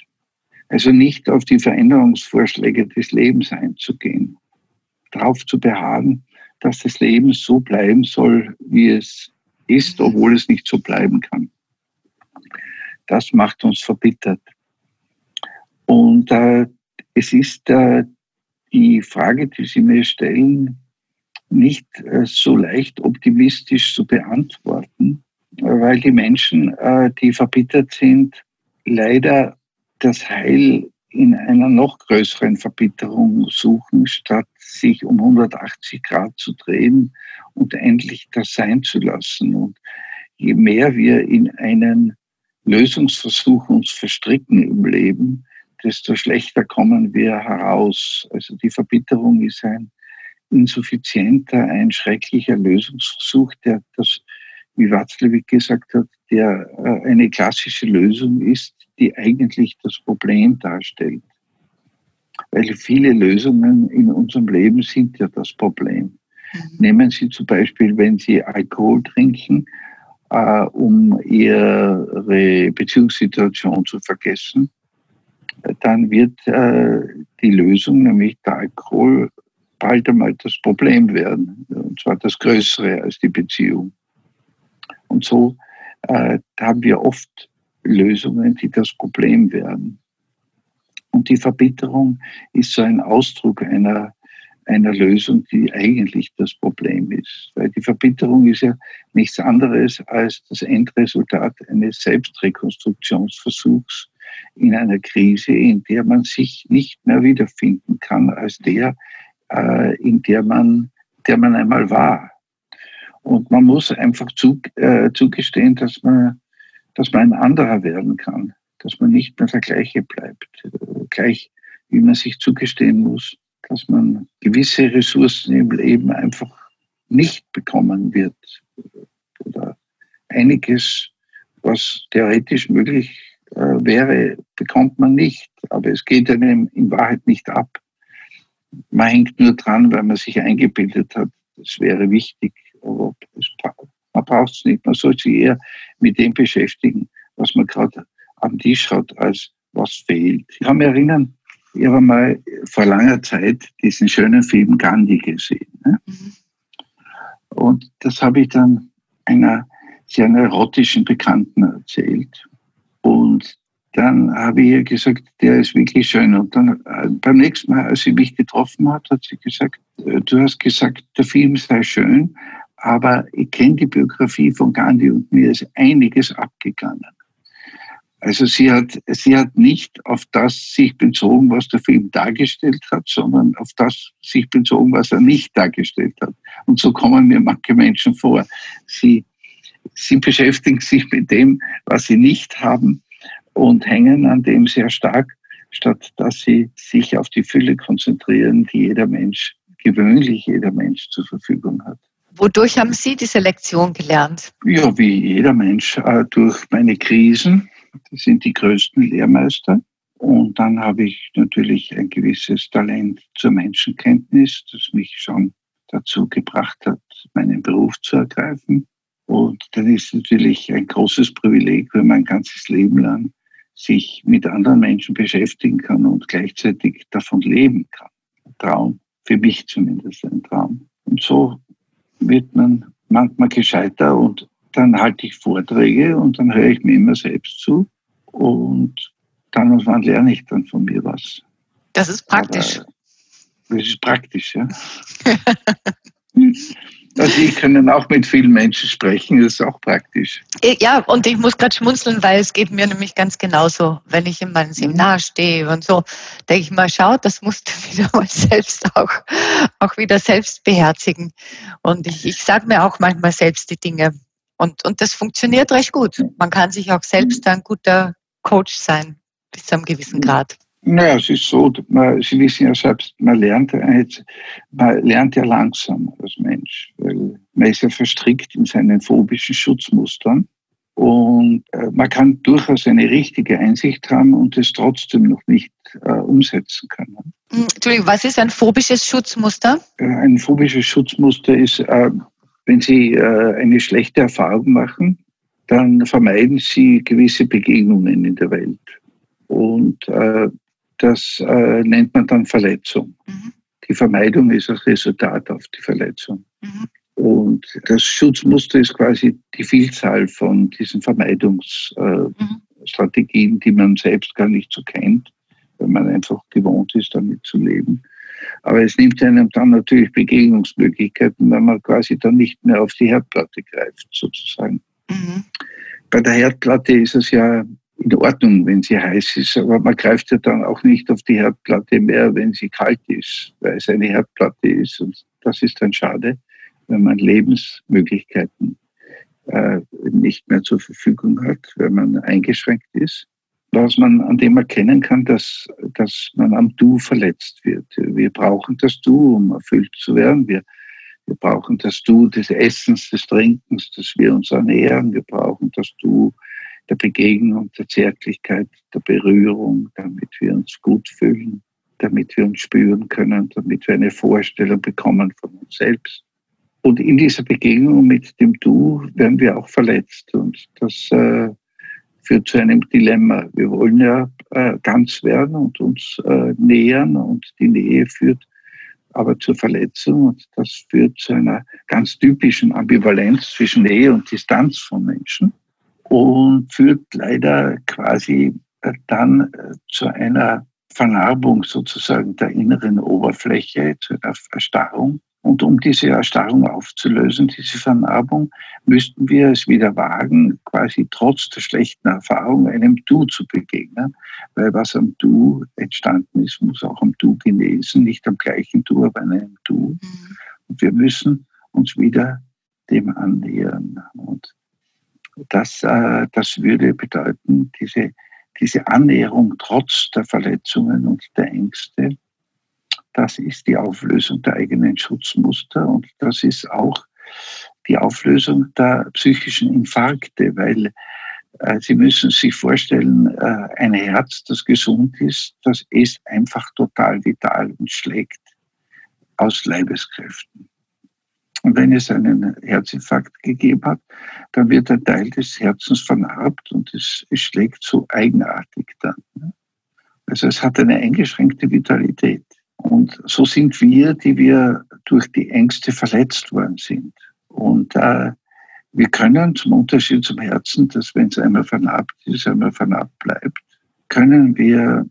Also nicht auf die Veränderungsvorschläge des Lebens einzugehen, darauf zu beharren, dass das Leben so bleiben soll, wie es ist, obwohl es nicht so bleiben kann. Das macht uns verbittert. Und äh, es ist äh, die Frage, die Sie mir stellen, nicht äh, so leicht optimistisch zu beantworten, weil die Menschen, äh, die verbittert sind, leider das Heil in einer noch größeren Verbitterung suchen, statt sich um 180 Grad zu drehen und endlich das sein zu lassen. Und je mehr wir in einen Lösungsversuch uns verstricken im Leben, desto schlechter kommen wir heraus. Also die Verbitterung ist ein insuffizienter, ein schrecklicher Lösungsversuch, der das, wie Watzlawick gesagt hat, der äh, eine klassische Lösung ist, die eigentlich das Problem darstellt. Weil viele Lösungen in unserem Leben sind ja das Problem. Mhm. Nehmen Sie zum Beispiel, wenn Sie Alkohol trinken, äh, um Ihre Beziehungssituation zu vergessen, dann wird äh, die Lösung, nämlich der Alkohol, bald einmal das Problem werden, und zwar das Größere als die Beziehung. Und so äh, haben wir oft Lösungen, die das Problem werden. Und die Verbitterung ist so ein Ausdruck einer, einer Lösung, die eigentlich das Problem ist. Weil die Verbitterung ist ja nichts anderes als das Endresultat eines Selbstrekonstruktionsversuchs in einer Krise, in der man sich nicht mehr wiederfinden kann als der, äh, in der man, der man einmal war. Und man muss einfach äh, zugestehen, dass man, dass man ein anderer werden kann, dass man nicht mehr der gleiche bleibt. Gleich wie man sich zugestehen muss, dass man gewisse Ressourcen im Leben einfach nicht bekommen wird. Oder einiges, was theoretisch möglich äh, wäre, bekommt man nicht. Aber es geht einem in Wahrheit nicht ab. Man hängt nur dran, weil man sich eingebildet hat, das wäre wichtig. Aber es, man braucht es nicht. Man soll sich eher mit dem beschäftigen, was man gerade am Tisch hat, als was fehlt. Ich kann mich erinnern, ich habe mal vor langer Zeit diesen schönen Film Gandhi gesehen. Ne? Mhm. Und das habe ich dann einer sehr neurotischen Bekannten erzählt. Und dann habe ich ihr gesagt, der ist wirklich schön. Und dann äh, beim nächsten Mal, als sie mich getroffen hat, hat sie gesagt, äh, du hast gesagt, der Film sei schön, aber ich kenne die Biografie von Gandhi und mir ist einiges abgegangen. Also sie hat, sie hat nicht auf das sich bezogen, was der Film dargestellt hat, sondern auf das sich bezogen, was er nicht dargestellt hat. Und so kommen mir manche Menschen vor. Sie, sie beschäftigen sich mit dem, was sie nicht haben und hängen an dem sehr stark, statt dass sie sich auf die Fülle konzentrieren, die jeder Mensch, gewöhnlich jeder Mensch zur Verfügung hat. Wodurch haben Sie diese Lektion gelernt? Ja, wie jeder Mensch, äh, durch meine Krisen. Das sind die größten Lehrmeister. Und dann habe ich natürlich ein gewisses Talent zur Menschenkenntnis, das mich schon dazu gebracht hat, meinen Beruf zu ergreifen. Und dann ist natürlich ein großes Privileg, wenn man ein ganzes Leben lang sich mit anderen Menschen beschäftigen kann und gleichzeitig davon leben kann. Traum für mich zumindest ein Traum. Und so wird man manchmal gescheiter und dann halte ich Vorträge und dann höre ich mir immer selbst zu und dann und wann lerne ich dann von mir was. Das ist praktisch. Aber das ist praktisch, ja. Also ich kann auch mit vielen Menschen sprechen, das ist auch praktisch. Ja, und ich muss gerade schmunzeln, weil es geht mir nämlich ganz genauso. Wenn ich in meinem Seminar stehe und so, denke ich mal, schau, das musst du wieder mal selbst auch, auch wieder selbst beherzigen. Und ich, ich sage mir auch manchmal selbst die Dinge. Und, und das funktioniert recht gut. Man kann sich auch selbst ein guter Coach sein, bis zu einem gewissen Grad. Naja, es ist so, man, Sie wissen ja selbst, man lernt, man lernt ja langsam als Mensch, weil man ist ja verstrickt in seinen phobischen Schutzmustern. Und äh, man kann durchaus eine richtige Einsicht haben und es trotzdem noch nicht äh, umsetzen können. Hm, Entschuldigung, was ist ein phobisches Schutzmuster? Äh, ein phobisches Schutzmuster ist, äh, wenn Sie äh, eine schlechte Erfahrung machen, dann vermeiden Sie gewisse Begegnungen in der Welt. Und äh, das äh, nennt man dann Verletzung. Mhm. Die Vermeidung ist das Resultat auf die Verletzung. Mhm. Und das Schutzmuster ist quasi die Vielzahl von diesen Vermeidungsstrategien, mhm. die man selbst gar nicht so kennt, weil man einfach gewohnt ist, damit zu leben. Aber es nimmt einem dann natürlich Begegnungsmöglichkeiten, wenn man quasi dann nicht mehr auf die Herdplatte greift, sozusagen. Mhm. Bei der Herdplatte ist es ja in Ordnung, wenn sie heiß ist, aber man greift ja dann auch nicht auf die Herdplatte mehr, wenn sie kalt ist, weil es eine Herdplatte ist. Und das ist dann schade, wenn man Lebensmöglichkeiten äh, nicht mehr zur Verfügung hat, wenn man eingeschränkt ist. Was man an dem erkennen kann, dass, dass man am Du verletzt wird. Wir brauchen das Du, um erfüllt zu werden. Wir, wir brauchen das Du des Essens, des Trinkens, dass wir uns ernähren. Wir brauchen das Du der Begegnung, der Zärtlichkeit, der Berührung, damit wir uns gut fühlen, damit wir uns spüren können, damit wir eine Vorstellung bekommen von uns selbst. Und in dieser Begegnung mit dem Du werden wir auch verletzt. Und das äh, führt zu einem Dilemma. Wir wollen ja äh, ganz werden und uns äh, nähern und die Nähe führt aber zur Verletzung und das führt zu einer ganz typischen Ambivalenz zwischen Nähe und Distanz von Menschen und führt leider quasi äh, dann äh, zu einer Vernarbung sozusagen der inneren Oberfläche, zu einer Erstarrung. Und um diese Erstarrung aufzulösen, diese Vernarbung, müssten wir es wieder wagen, quasi trotz der schlechten Erfahrung einem Du zu begegnen. Weil was am Du entstanden ist, muss auch am Du genesen, nicht am gleichen Du, aber an einem Du. Mhm. Und wir müssen uns wieder dem annähern. Und das, äh, das würde bedeuten, diese, diese Annäherung trotz der Verletzungen und der Ängste, das ist die Auflösung der eigenen Schutzmuster und das ist auch die Auflösung der psychischen Infarkte, weil äh, Sie müssen sich vorstellen, äh, ein Herz, das gesund ist, das ist einfach total vital und schlägt aus Leibeskräften. Und wenn es einen Herzinfarkt gegeben hat, dann wird ein Teil des Herzens vernarbt und es, es schlägt so eigenartig dann. Also es hat eine eingeschränkte Vitalität. Und so sind wir, die wir durch die Ängste verletzt worden sind. Und äh, wir können zum Unterschied zum Herzen, dass wenn es einmal vernarbt ist, einmal vernarbt bleibt, können wir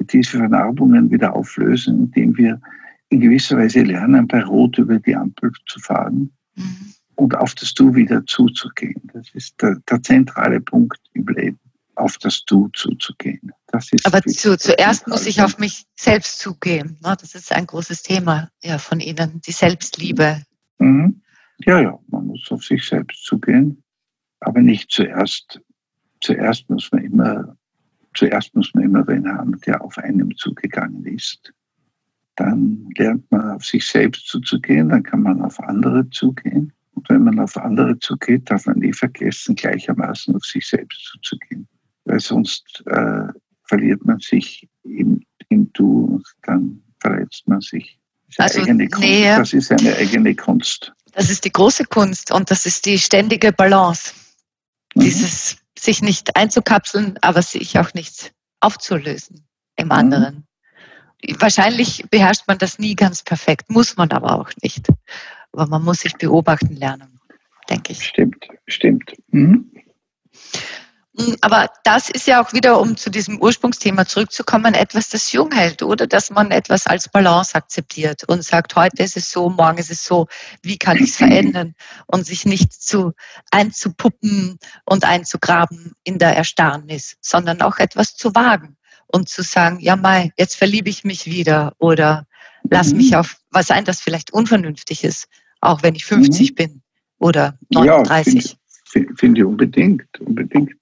diese Vernarbungen wieder auflösen, indem wir in gewisser Weise lernen, bei Rot über die Ampel zu fahren mhm. und auf das Du wieder zuzugehen. Das ist der, der, zentrale Punkt im Leben, auf das Du zuzugehen. Das ist Aber zu, zuerst muss ich auf mich selbst zugehen. Ne? Das ist ein großes Thema ja, von Ihnen, die Selbstliebe. Mhm. Ja, ja, man muss auf sich selbst zugehen, aber nicht zuerst. Zuerst muss man immer, zuerst muss man immer wen haben, der auf einem zugegangen ist dann lernt man auf sich selbst zuzugehen, dann kann man auf andere zugehen. Und wenn man auf andere zugeht, darf man nie vergessen, gleichermaßen auf sich selbst zuzugehen. Weil sonst äh, verliert man sich im, im Du und dann verletzt man sich. Das ist, also, eigene Kunst. Nee, das ist eine eigene Kunst. Das ist die große Kunst und das ist die ständige Balance. Mhm. Dieses sich nicht einzukapseln, aber sich auch nicht aufzulösen im mhm. anderen. Wahrscheinlich beherrscht man das nie ganz perfekt, muss man aber auch nicht. Aber man muss sich beobachten lernen, denke ich. Stimmt, stimmt. Mhm. Hm, aber das ist ja auch wieder, um zu diesem Ursprungsthema zurückzukommen, etwas, das jung hält, oder? Dass man etwas als Balance akzeptiert und sagt, heute ist es so, morgen ist es so, wie kann ich es verändern? Und sich nicht zu einzupuppen und einzugraben in der Erstarrnis, sondern auch etwas zu wagen und zu sagen, ja mai, jetzt verliebe ich mich wieder oder lass mhm. mich auf was sein, das vielleicht unvernünftig ist, auch wenn ich 50 mhm. bin oder 39. Ja, finde find ich unbedingt, unbedingt.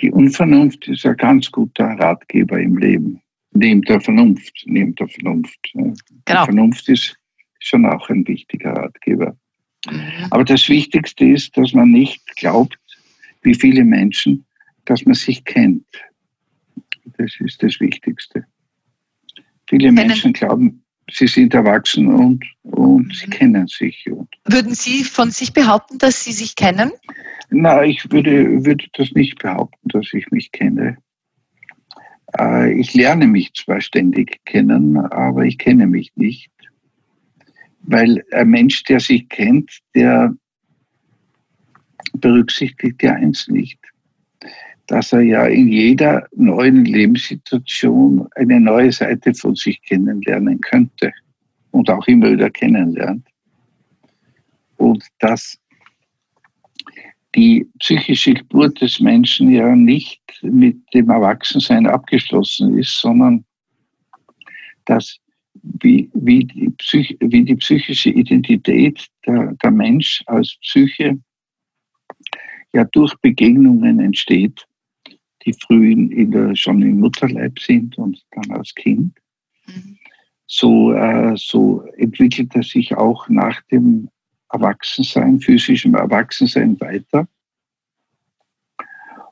Die Unvernunft ist ein ganz guter Ratgeber im Leben. Neben der Vernunft, neben der Vernunft. Genau. Die Vernunft ist schon auch ein wichtiger Ratgeber. Mhm. Aber das Wichtigste ist, dass man nicht glaubt, wie viele Menschen, dass man sich kennt. Das ist das Wichtigste. Viele kennen. Menschen glauben, sie sind erwachsen und, und mhm. sie kennen sich. Würden Sie von sich behaupten, dass Sie sich kennen? Na, ich würde, würde das nicht behaupten, dass ich mich kenne. Äh, ich lerne mich zwar ständig kennen, aber ich kenne mich nicht. Weil ein Mensch, der sich kennt, der berücksichtigt ja eins nicht, dass er ja in jeder neuen Lebenssituation eine neue Seite von sich kennenlernen könnte und auch immer wieder kennenlernt. Und dass die psychische Geburt des Menschen ja nicht mit dem Erwachsensein abgeschlossen ist, sondern dass wie, wie, die, Psych, wie die psychische Identität der, der Mensch als Psyche ja durch Begegnungen entsteht, die früh in, der, schon im Mutterleib sind und dann als Kind. Mhm. So, äh, so entwickelt er sich auch nach dem Erwachsensein, physischem Erwachsensein weiter.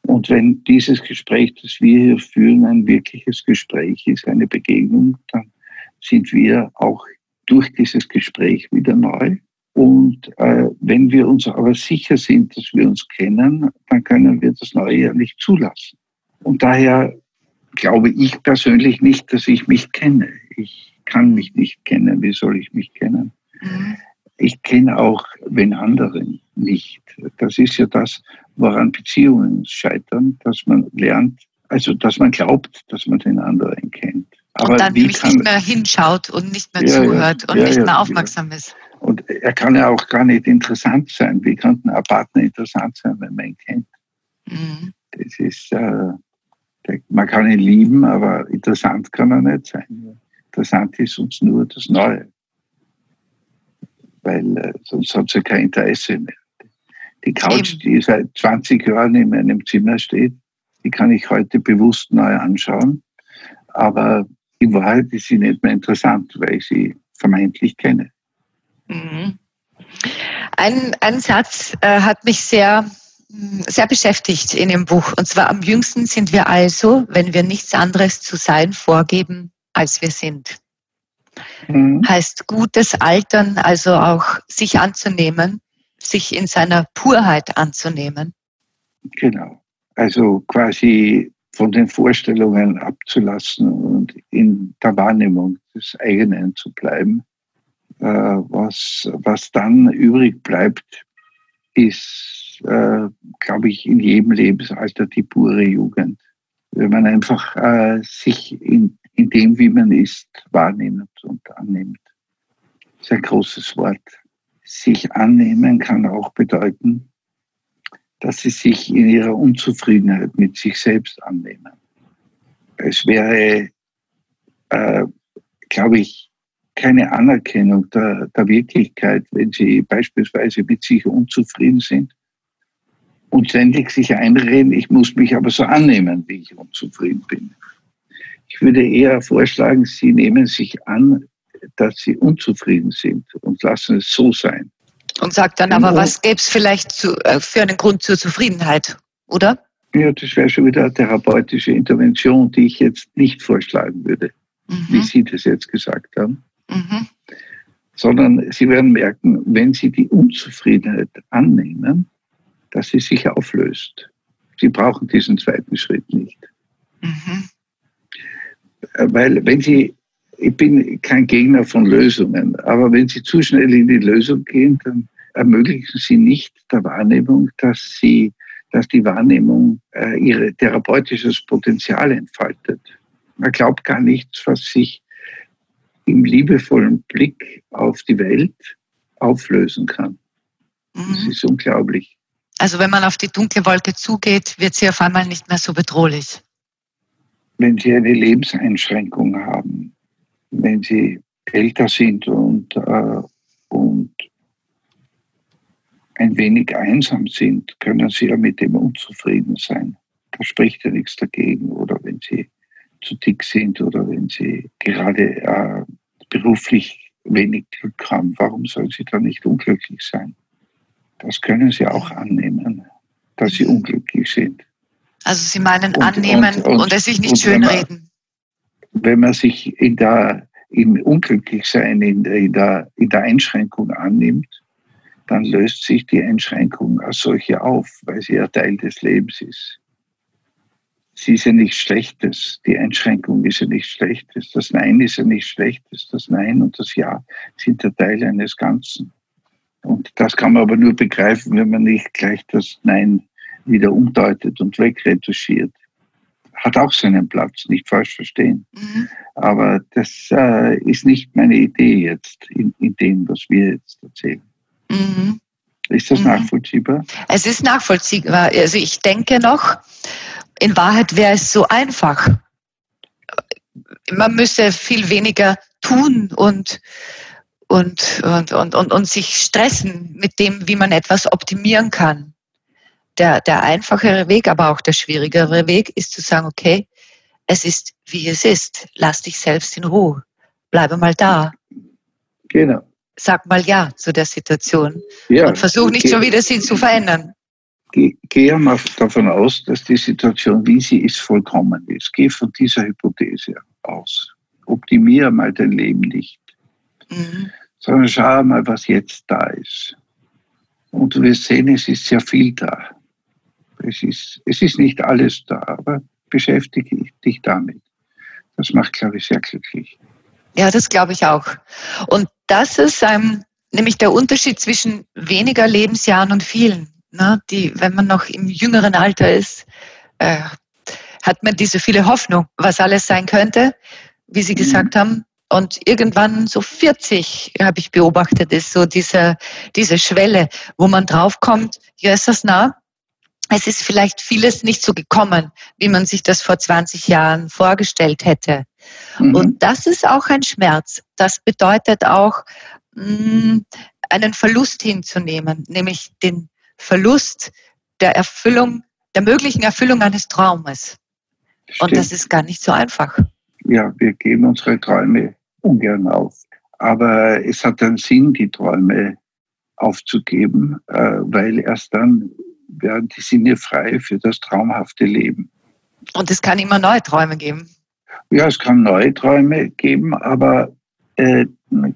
Und wenn dieses Gespräch, das wir hier führen, ein wirkliches Gespräch ist, eine Begegnung, dann sind wir auch durch dieses Gespräch wieder neu. Und äh, wenn wir uns aber sicher sind, dass wir uns kennen, dann können wir das Neue ja nicht zulassen. Und daher glaube ich persönlich nicht, dass ich mich kenne. Ich kann mich nicht kennen. Wie soll ich mich kennen? Mhm ich kenne auch wenn anderen nicht. Das ist ja das, woran Beziehungen scheitern, dass man lernt, also dass man glaubt, dass man den anderen kennt. Aber und dann nämlich kann, nicht mehr hinschaut und nicht mehr ja, zuhört ja, und ja, nicht mehr aufmerksam ist. Und er kann ja auch gar nicht interessant sein. Wie kann ein Partner interessant sein, wenn man ihn kennt? Mhm. Das ist, äh, man kann ihn lieben, aber interessant kann er nicht sein. Interessant ist uns nur das Neue weil äh, sonst hat sie kein Interesse mehr. Die Couch, die seit 20 Jahren in meinem Zimmer steht, die kann ich heute bewusst neu anschauen. Aber in Wahrheit ist sie nicht mehr interessant, weil ich sie vermeintlich kenne. Mhm. Ein, ein Satz äh, hat mich sehr, sehr beschäftigt in dem Buch. Und zwar am jüngsten sind wir also, wenn wir nichts anderes zu sein vorgeben, als wir sind. Mhm. Heißt gutes Altern, also auch sich anzunehmen, sich in seiner Purheit anzunehmen. Genau. Also quasi von den Vorstellungen abzulassen und in der Wahrnehmung des eigenen zu bleiben. Äh, was, was dann übrig bleibt, ist, äh, glaube ich, in jedem Lebensalter die pure Jugend. Wenn man einfach äh, sich in in dem, wie man ist, wahrnimmt und annimmt. Das ist ein großes Wort. Sich annehmen kann auch bedeuten, dass sie sich in ihrer Unzufriedenheit mit sich selbst annehmen. Es wäre, äh, glaube ich, keine Anerkennung der, der Wirklichkeit, wenn sie beispielsweise mit sich unzufrieden sind und ständig sich einreden, ich muss mich aber so annehmen, wie ich unzufrieden bin. Ich würde eher vorschlagen, Sie nehmen sich an, dass Sie unzufrieden sind und lassen es so sein. Und sagt dann aber, was gäbe es vielleicht zu, äh, für einen Grund zur Zufriedenheit, oder? Ja, das wäre schon wieder eine therapeutische Intervention, die ich jetzt nicht vorschlagen würde, mhm. wie Sie das jetzt gesagt haben. Mhm. Sondern Sie werden merken, wenn Sie die Unzufriedenheit annehmen, dass sie sich auflöst. Sie brauchen diesen zweiten Schritt nicht. Mhm weil wenn Sie, ich bin kein Gegner von Lösungen, aber wenn Sie zu schnell in die Lösung gehen, dann ermöglichen Sie nicht der Wahrnehmung, dass Sie, dass die Wahrnehmung äh, ihre therapeutisches Potenzial entfaltet. Man glaubt gar nichts, was sich im liebevollen Blick auf die Welt auflösen kann. Das Mhm. ist unglaublich. Also wenn man auf die dunkle Wolke zugeht, wird sie auf einmal nicht mehr so bedrohlich. Wenn Sie eine Lebenseinschränkung haben, wenn Sie älter sind und, äh, und ein wenig einsam sind, können Sie ja mit dem unzufrieden sein. Da spricht ja nichts dagegen. Oder wenn Sie zu dick sind oder wenn Sie gerade äh, beruflich wenig Glück haben, warum sollen Sie dann nicht unglücklich sein? Das können Sie auch annehmen, dass Sie unglücklich sind. Also Sie meinen Und- annehmen und- und, und- es sich nicht und wenn schönreden. wenn man sich in der, im Unglücklichsein, in der, in, der, in der Einschränkung annimmt, dann löst sich die Einschränkung als solche auf, weil sie ja Teil des Lebens ist. Sie ist ja nichts Schlechtes. Die Einschränkung ist ja nichts Schlechtes. Das Nein ist ja nichts Schlechtes. Das Nein und das Ja sind ja Teil eines Ganzen. Und das kann man aber nur begreifen, wenn man nicht gleich das Nein wieder umdeutet und wegretuschiert. Hat auch seinen Platz, nicht falsch verstehen. Mhm. Aber das äh, ist nicht meine Idee jetzt in, in dem, was wir jetzt erzählen. Mhm. Ist das Mhm. nachvollziehbar? Es ist nachvollziehbar. Also ich denke noch, in Wahrheit wäre es so einfach. Man müsste viel weniger tun und, und, und, und, und, und sich stressen mit dem, wie man etwas optimieren kann. Der, der einfachere Weg, aber auch der schwierigere Weg ist zu sagen, okay, es ist, wie es ist. Lass dich selbst in Ruhe. Bleibe mal da. Genau. Sag mal Ja zu der Situation. Ja, Und versuch nicht schon wieder sie zu verändern. ge- Gehe mal davon aus, dass die Situation, wie sie ist, vollkommen ist. Geh von dieser Hypothese aus. Optimiere mal dein Leben nicht, Mhm. Sondern schau mal, was jetzt da ist. Und du wirst sehen, es ist sehr viel da. Es ist, es ist nicht alles da, aber beschäftige dich damit. Das macht, glaube ich, sehr glücklich. Ja, das glaube ich auch. Und das ist ähm, nämlich der Unterschied zwischen weniger Lebensjahren und vielen. Ne? Die, wenn man noch im jüngeren Alter ist, äh, hat man diese viele Hoffnung, was alles sein könnte, wie Sie Mhm. gesagt haben. Und irgendwann so 40, habe ich beobachtet, ist so diese, diese Schwelle, wo man draufkommt, ja, ist das nah? Es ist vielleicht vieles nicht so gekommen, wie man sich das vor 20 Jahren vorgestellt hätte. Mhm. Und das ist auch ein Schmerz. Das bedeutet auch, mh, einen Verlust hinzunehmen, nämlich den Verlust der Erfüllung, der möglichen Erfüllung eines Traumes. Und Stimmt. das ist gar nicht so einfach. ja, wir geben unsere Träume ungern auf. Aber es hat einen Sinn, die Träume aufzugeben, äh, weil erst dann werden die Sinne frei für das traumhafte Leben. Und es kann immer neue Träume geben. Ja, es kann neue Träume geben, aber äh,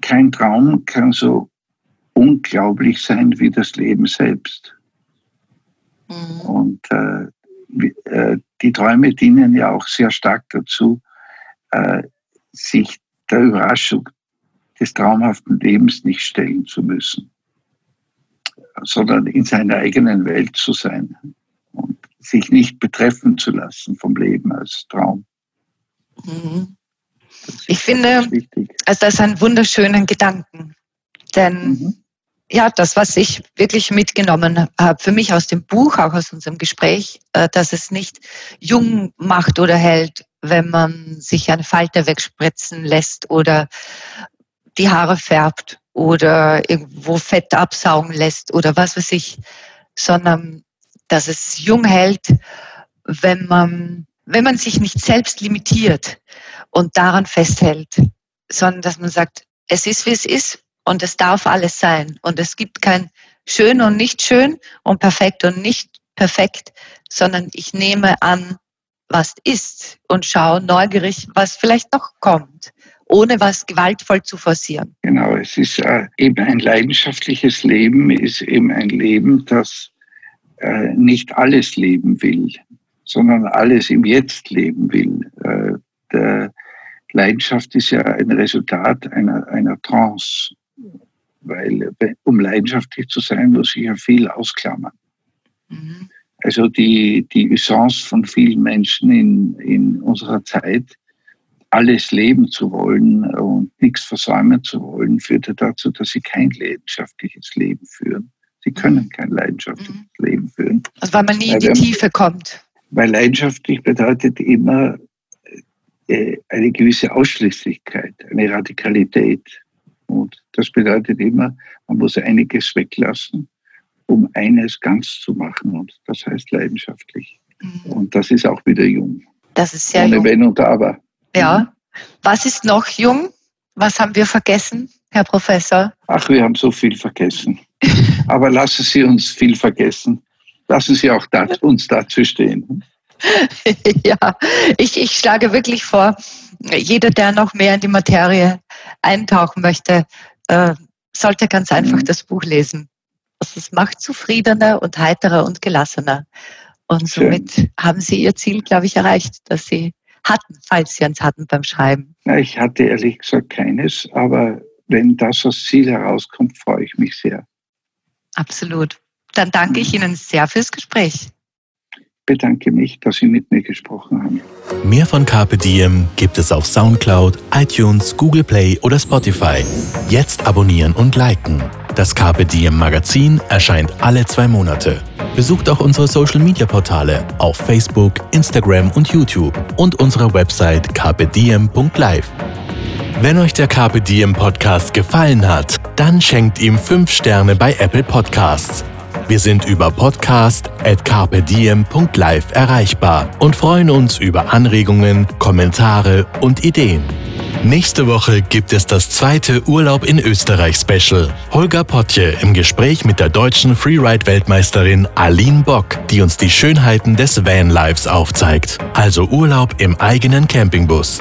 kein Traum kann so unglaublich sein wie das Leben selbst. Mhm. Und äh, äh, die Träume dienen ja auch sehr stark dazu, äh, sich der Überraschung des traumhaften Lebens nicht stellen zu müssen, sondern in seiner eigenen Welt zu sein und sich nicht betreffen zu lassen vom Leben als Traum. Mhm. Ich finde-. Also das ist ein wunderschöner Gedanken. Denn Mhm. ja, das, was ich wirklich mitgenommen habe, für mich aus dem Buch, auch aus unserem Gespräch, äh, dass es nicht jung macht oder hält, wenn man sich eine Falte wegspritzen lässt oder die Haare färbt oder irgendwo Fett absaugen lässt oder was weiß ich, sondern dass es jung hält, wenn man, wenn man sich nicht selbst limitiert und daran festhält, sondern dass man sagt, es ist, wie es ist und es darf alles sein. Und es gibt kein schön und nicht schön und perfekt und nicht perfekt, sondern ich nehme an, was ist und schaue neugierig, was vielleicht noch kommt, ohne was gewaltvoll zu forcieren. Genau, es ist äh, eben ein leidenschaftliches Leben, ist eben ein Leben, das äh, nicht alles leben will, sondern alles im Jetzt leben will. Äh, der, Leidenschaft ist ja ein Resultat einer, einer Trance, weil um leidenschaftlich zu sein, muss ich ja viel ausklammern. Mhm. Also die, die Usance von vielen Menschen in, in unserer Zeit, alles leben zu wollen und nichts versäumen zu wollen, führte dazu, dass sie kein leidenschaftliches Leben führen. Sie können mhm. kein leidenschaftliches mhm. Leben führen. Also weil man nie in die Tiefe kommt. Weil leidenschaftlich bedeutet immer äh, eine gewisse Ausschließlichkeit, eine Radikalität. Und das bedeutet immer, man muss einiges weglassen, um eines ganz zu machen. Und das heißt leidenschaftlich. Mhm. Und das ist auch wieder jung. Das ist sehr Ohne jung. Wenn und Aber. Ja. Was ist noch jung? Was haben wir vergessen, Herr Professor? Ach, wir haben so viel vergessen. Aber lassen Sie uns viel vergessen. Lassen Sie auch das, uns dazu stehen. ja, ich, ich schlage wirklich vor, jeder, der noch mehr in die Materie eintauchen möchte, äh, sollte ganz einfach mhm. das Buch lesen. Es macht zufriedener und heiterer und gelassener. Und somit Schön. haben Sie Ihr Ziel, glaube ich, erreicht, dass Sie hatten, falls Sie eins hatten beim Schreiben. Na, ich hatte ehrlich gesagt keines, aber wenn das als Ziel herauskommt, freue ich mich sehr. Absolut. Dann danke ich mhm. Ihnen sehr fürs Gespräch bedanke mich, dass Sie mit mir gesprochen haben. Mehr von Carpe Diem gibt es auf Soundcloud, iTunes, Google Play oder Spotify. Jetzt abonnieren und liken. Das Carpe Diem Magazin erscheint alle zwei Monate. Besucht auch unsere Social Media Portale auf Facebook, Instagram und YouTube und unsere Website carpediem.live. Wenn euch der Carpe Diem Podcast gefallen hat, dann schenkt ihm 5 Sterne bei Apple Podcasts wir sind über podcast.carpediem.live erreichbar und freuen uns über Anregungen, Kommentare und Ideen. Nächste Woche gibt es das zweite Urlaub in Österreich Special. Holger Potje im Gespräch mit der deutschen Freeride-Weltmeisterin Aline Bock, die uns die Schönheiten des Vanlives aufzeigt. Also Urlaub im eigenen Campingbus.